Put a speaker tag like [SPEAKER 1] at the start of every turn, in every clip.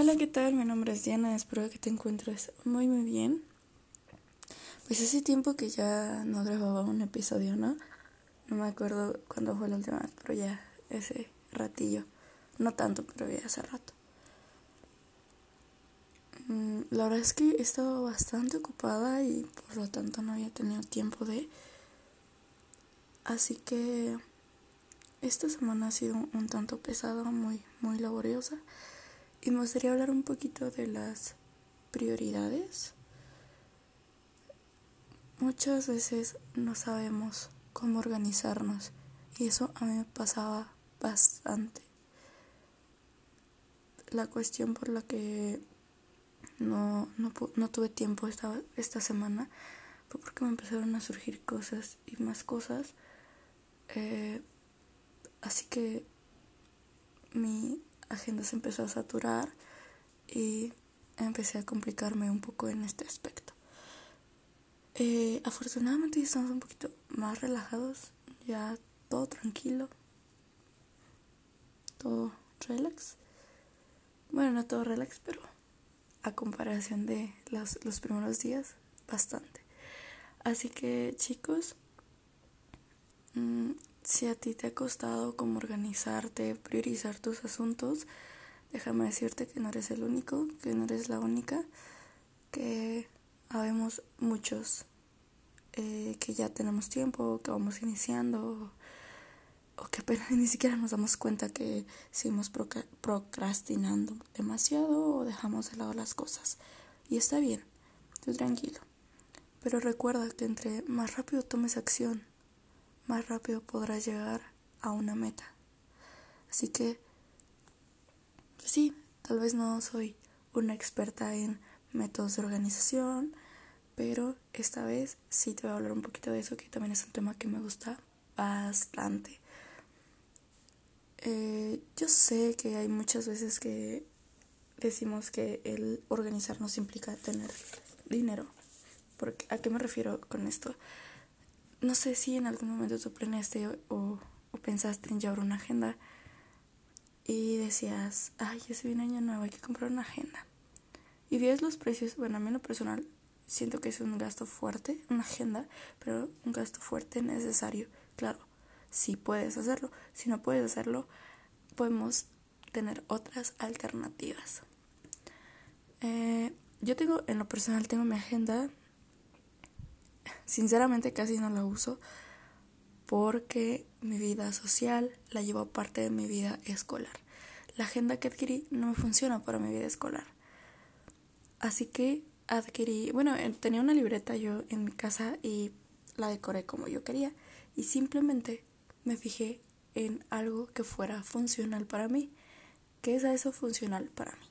[SPEAKER 1] Hola, ¿qué tal? Mi nombre es Diana, espero que te encuentres muy muy bien. Pues hace tiempo que ya no grababa un episodio, ¿no? No me acuerdo cuándo fue la última vez, pero ya ese ratillo. No tanto, pero ya hace rato. Mm, la verdad es que he estado bastante ocupada y por lo tanto no había tenido tiempo de... Así que esta semana ha sido un tanto pesada, muy, muy laboriosa. Y me gustaría hablar un poquito de las prioridades. Muchas veces no sabemos cómo organizarnos y eso a mí me pasaba bastante. La cuestión por la que no, no, tuve tiempo esta, esta semana fue porque me empezaron a surgir cosas y más cosas. Eh, así que mi agenda se empezó a saturar y empecé a complicarme un poco en este aspecto. Eh, afortunadamente estamos un poquito más relajados, ya todo tranquilo, todo relax. Bueno, no todo relax, pero a comparación de los, los primeros días, bastante. Así que chicos, mmm, si a ti te ha costado como organizarte, priorizar tus asuntos, déjame decirte que no eres el único, que no eres la única, que habemos muchos eh, que ya tenemos tiempo, que vamos iniciando o que apenas ni siquiera nos damos cuenta que seguimos procrastinando demasiado o dejamos de lado las cosas. Y está bien, tú tranquilo. Pero recuerda que entre más rápido tomes acción, más rápido podrás llegar a una meta. Así que, sí, tal vez no soy una experta en métodos de organización, pero esta vez sí te voy a hablar un poquito de eso, que también es un tema que me gusta bastante. Eh, yo sé que hay muchas veces que decimos que el organizarnos implica tener dinero. Porque, ¿A qué me refiero con esto? No sé si en algún momento tú planeaste o, pensaste en llevar una agenda y decías, ay, ya se viene año nuevo, hay que comprar una agenda. Y ves los precios, bueno, a mí en lo personal siento que es un gasto fuerte, una agenda, pero un gasto fuerte necesario. Claro, si puedes hacerlo, si no puedes hacerlo, podemos tener otras alternativas. Eh, yo tengo, en lo personal, tengo mi agenda Sinceramente casi no la uso porque mi vida social la llevo parte de mi vida escolar. La agenda que adquirí no me funciona para mi vida escolar. Así que adquirí, bueno, eh, tenía una libreta yo en mi casa y la decoré como yo quería y simplemente me fijé en algo que fuera funcional para mí. ¿Qué es eso funcional para mí?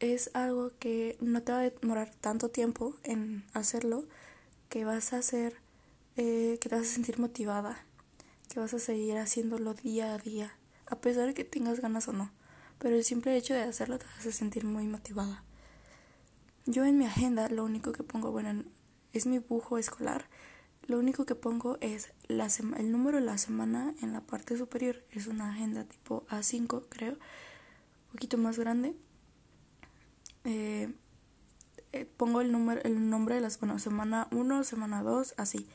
[SPEAKER 1] Es algo que no te va a demorar tanto tiempo en hacerlo, que vas a hacer, eh, que te vas a sentir motivada, que vas a seguir haciéndolo día a día, a pesar de que tengas ganas o no. Pero el simple hecho de hacerlo te vas a sentir muy motivada. Yo en mi agenda lo único que pongo, bueno, es mi bujo escolar. Lo único que pongo es la el número de la semana en la parte superior. Es una agenda tipo A5, creo. Un poquito más grande. Eh, eh, pongo el, número, el nombre de las, bueno, semana 1, semana 2, así.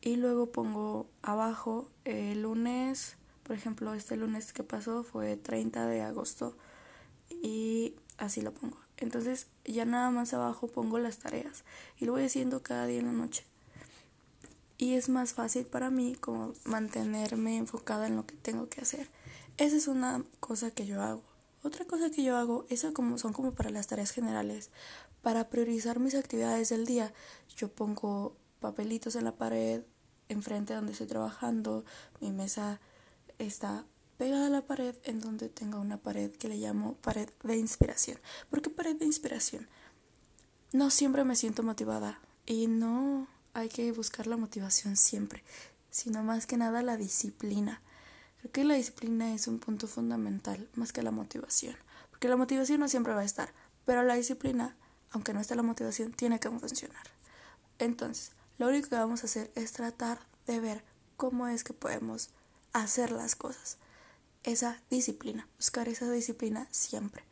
[SPEAKER 1] Y luego pongo abajo el lunes, por ejemplo, este lunes que pasó fue 30 de agosto y así lo pongo. Entonces ya nada más abajo pongo las tareas y lo voy haciendo cada día en la noche. Y es más fácil para mí como mantenerme enfocada en lo que tengo que hacer. Esa es una cosa que yo hago. Otra cosa que yo hago, esa como son como para las tareas generales. Para priorizar mis actividades del día, yo pongo papelitos en la pared, enfrente donde estoy trabajando. Mi mesa está pegada a la pared en donde tengo una pared que le llamo pared de inspiración. ¿Por qué pared de inspiración? No siempre me siento motivada y no hay que buscar la motivación siempre, sino más que nada la disciplina. Creo que la disciplina es un punto fundamental más que la motivación, porque la motivación no siempre va a estar, pero la disciplina aunque no esté la motivación, tiene que funcionar. Entonces, lo único que vamos a hacer es tratar de ver cómo es que podemos hacer las cosas. Esa disciplina, buscar esa disciplina siempre.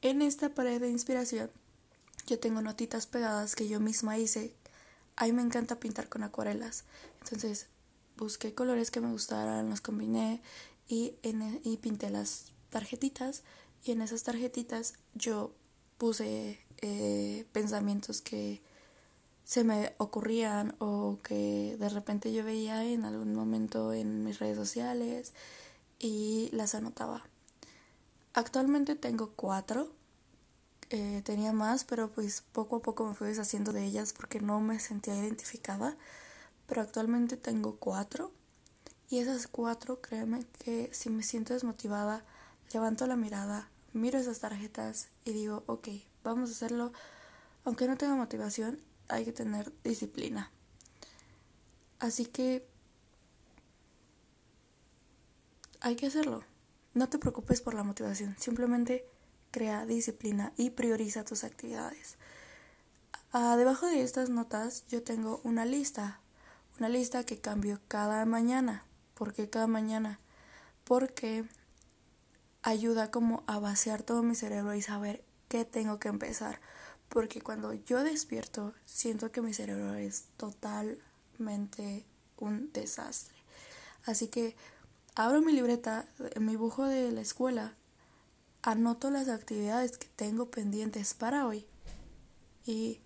[SPEAKER 1] En esta pared de inspiración yo tengo notitas pegadas que yo misma hice. A mí me encanta pintar con acuarelas. Entonces busqué colores que me gustaran, los combiné y, en, y pinté las tarjetitas. Y en esas tarjetitas yo puse eh, pensamientos que se me ocurrían o que de repente yo veía en algún momento en mis redes sociales y las anotaba. Actualmente tengo cuatro. Eh, tenía más, pero pues poco a poco me fui deshaciendo de ellas porque no me sentía identificada. Pero actualmente tengo cuatro. Y esas cuatro, créeme que si me siento desmotivada, levanto la mirada, miro esas tarjetas y digo, ok, vamos a hacerlo. Aunque no tenga motivación, hay que tener disciplina. Así que hay que hacerlo. No te preocupes por la motivación, simplemente crea disciplina y prioriza tus actividades. Ah, debajo de estas notas yo tengo una lista, una lista que cambio cada mañana. ¿Por qué cada mañana? Porque ayuda como a vaciar todo mi cerebro y saber qué tengo que empezar. Porque cuando yo despierto, siento que mi cerebro es totalmente un desastre. Así que abro mi libreta, mi dibujo de la escuela, anoto las actividades que tengo pendientes para hoy y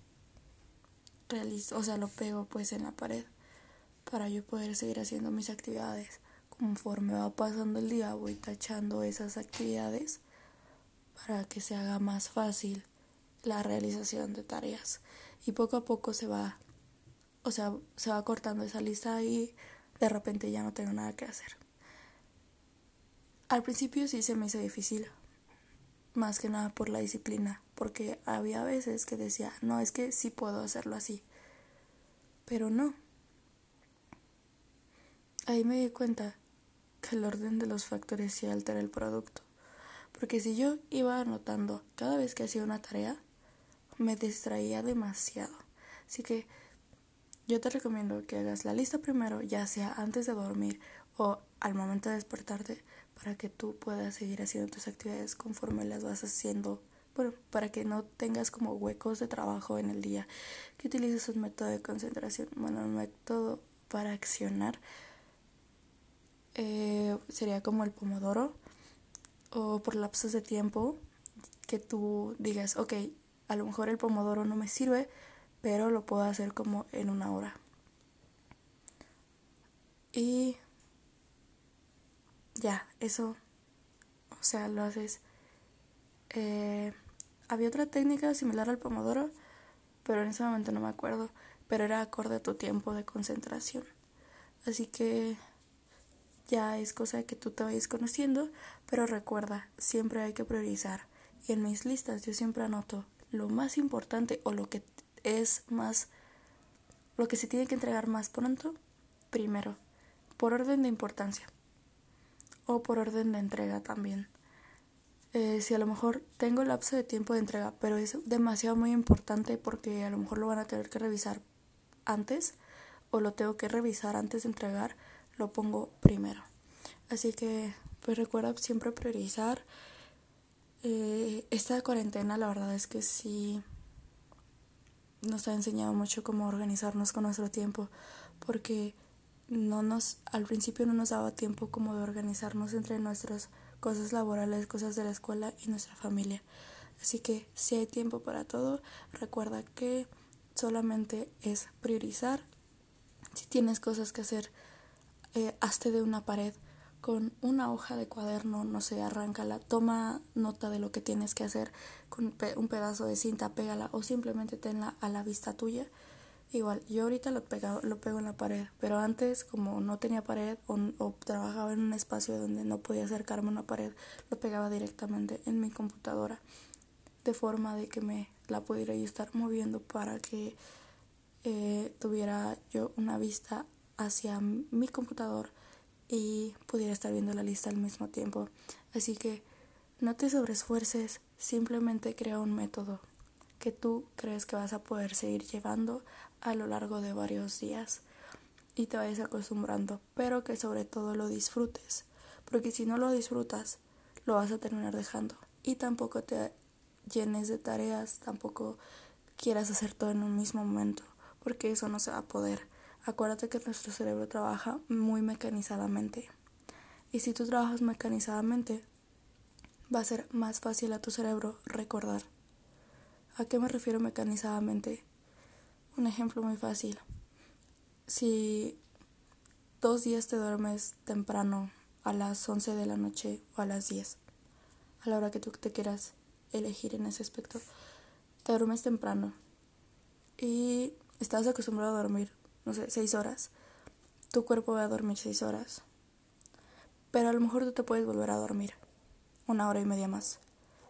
[SPEAKER 1] realizo, o sea, lo pego pues en la pared para yo poder seguir haciendo mis actividades. Conforme va pasando el día voy tachando esas actividades para que se haga más fácil la realización de tareas. Y poco a poco se va o sea se va cortando esa lista y de repente ya no tengo nada que hacer. Al principio sí se me hizo difícil más que nada por la disciplina porque había veces que decía no es que sí puedo hacerlo así pero no ahí me di cuenta que el orden de los factores sí altera el producto porque si yo iba anotando cada vez que hacía una tarea, me distraía demasiado. Así que yo te recomiendo que hagas la lista primero, ya sea antes de dormir o al momento de despertarte, para que tú puedas seguir haciendo tus actividades conforme las vas haciendo. Bueno, para que no tengas como huecos de trabajo en el día, que utilices un método de concentración, bueno, un método para accionar. Eh, sería como el pomodoro, o por lapsos de tiempo que tú digas, ok, a lo mejor el pomodoro no me sirve, pero lo puedo hacer como en una hora. Y ya, eso, o sea, lo haces. Eh, había otra técnica similar al pomodoro, pero en ese momento no me acuerdo, pero era acorde a tu tiempo de concentración. Así que ya es cosa de que tú te vayas conociendo, pero recuerda, siempre hay que priorizar. Y en mis listas yo siempre anoto lo más importante o lo que es más, lo que se tiene que entregar más pronto, primero, por orden de importancia o por orden de entrega también. Eh, si a lo mejor tengo lapso de tiempo de entrega, pero es demasiado muy importante porque a lo mejor lo van a tener que revisar antes o lo tengo que revisar antes de entregar, lo pongo primero. Así que, pues recuerda siempre priorizar. Eh, esta cuarentena, la verdad es que sí nos ha enseñado mucho cómo organizarnos con nuestro tiempo, porque no nos, al principio no nos daba tiempo como de organizarnos entre nuestras cosas laborales, cosas de la escuela y nuestra familia. Así que si hay tiempo para todo, recuerda que solamente es priorizar. Si tienes cosas que hacer, eh, hazte de una pared con una hoja de cuaderno, no sé, arráncala, toma nota de lo que tienes que hacer con un pedazo de cinta, pégala o simplemente tenla a la vista tuya. Igual, yo ahorita lo, pegado, lo pego en la pared, pero antes como no tenía pared o, o, trabajaba en un espacio donde no podía acercarme a una pared, lo pegaba directamente en mi computadora, de forma de que me la pudiera yo estar moviendo para que eh, tuviera yo una vista hacia mi computador y pudiera estar viendo la lista al mismo tiempo. Así que no te sobreesfuerces, simplemente crea un método que tú crees que vas a poder seguir llevando a lo largo de varios días y te vayas acostumbrando, pero que sobre todo lo disfrutes, porque si no lo disfrutas, lo vas a terminar dejando y tampoco te llenes de tareas, tampoco quieras hacer todo en un mismo momento, porque eso no se va a poder. Acuérdate que nuestro cerebro trabaja muy mecanizadamente. Y si tú trabajas mecanizadamente, va a ser más fácil a tu cerebro recordar. ¿A qué me refiero mecanizadamente? Un ejemplo muy fácil. Si dos días te duermes temprano, a las 11 de la noche o a las 10, a la hora que tú te quieras elegir en ese aspecto, te duermes temprano y estás acostumbrado a dormir, no sé, 6 horas. Tu cuerpo va a dormir 6 horas. Pero a lo mejor tú te puedes volver a dormir una hora y media más.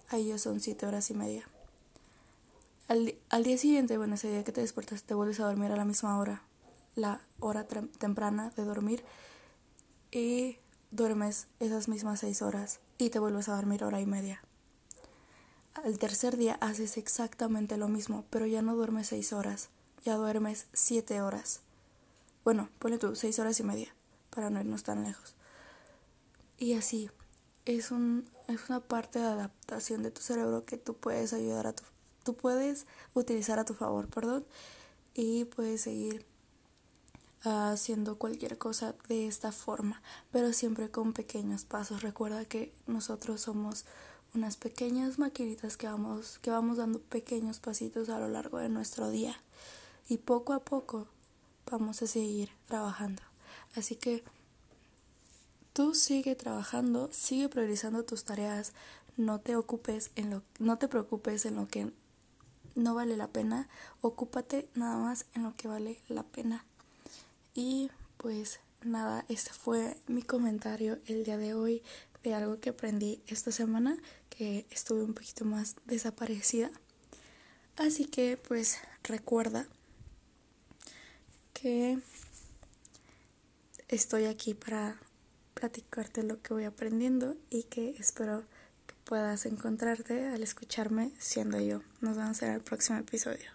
[SPEAKER 1] Ahí ya son 7 horas y media. Al, al, día siguiente, bueno, ese día que te despiertas, te vuelves a dormir a la misma hora, la hora temprana de dormir, y duermes esas mismas seis horas y te vuelves a dormir hora y media. Al tercer día haces exactamente lo mismo, pero ya no duermes seis horas, ya duermes siete horas. Bueno, ponle tú seis horas y media, para no irnos tan lejos. Y así, es, un, es una parte de adaptación de tu cerebro que tú puedes ayudar a tu tú puedes utilizar a tu favor, perdón, y puedes seguir haciendo cualquier cosa de esta forma, pero siempre con pequeños pasos. Recuerda que nosotros somos unas pequeñas maquinitas que vamos, que vamos dando pequeños pasitos a lo largo de nuestro día y poco a poco vamos a seguir trabajando. Así que tú sigue trabajando, sigue priorizando tus tareas, no te ocupes en lo no te preocupes en lo que no vale la pena, ocúpate nada más en lo que vale la pena. Y pues nada, este fue mi comentario el día de hoy de algo que aprendí esta semana, que estuve un poquito más desaparecida. Así que pues recuerda que estoy aquí para platicarte lo que voy aprendiendo y que espero puedas encontrarte al escucharme siendo yo. Nos vemos en el próximo episodio.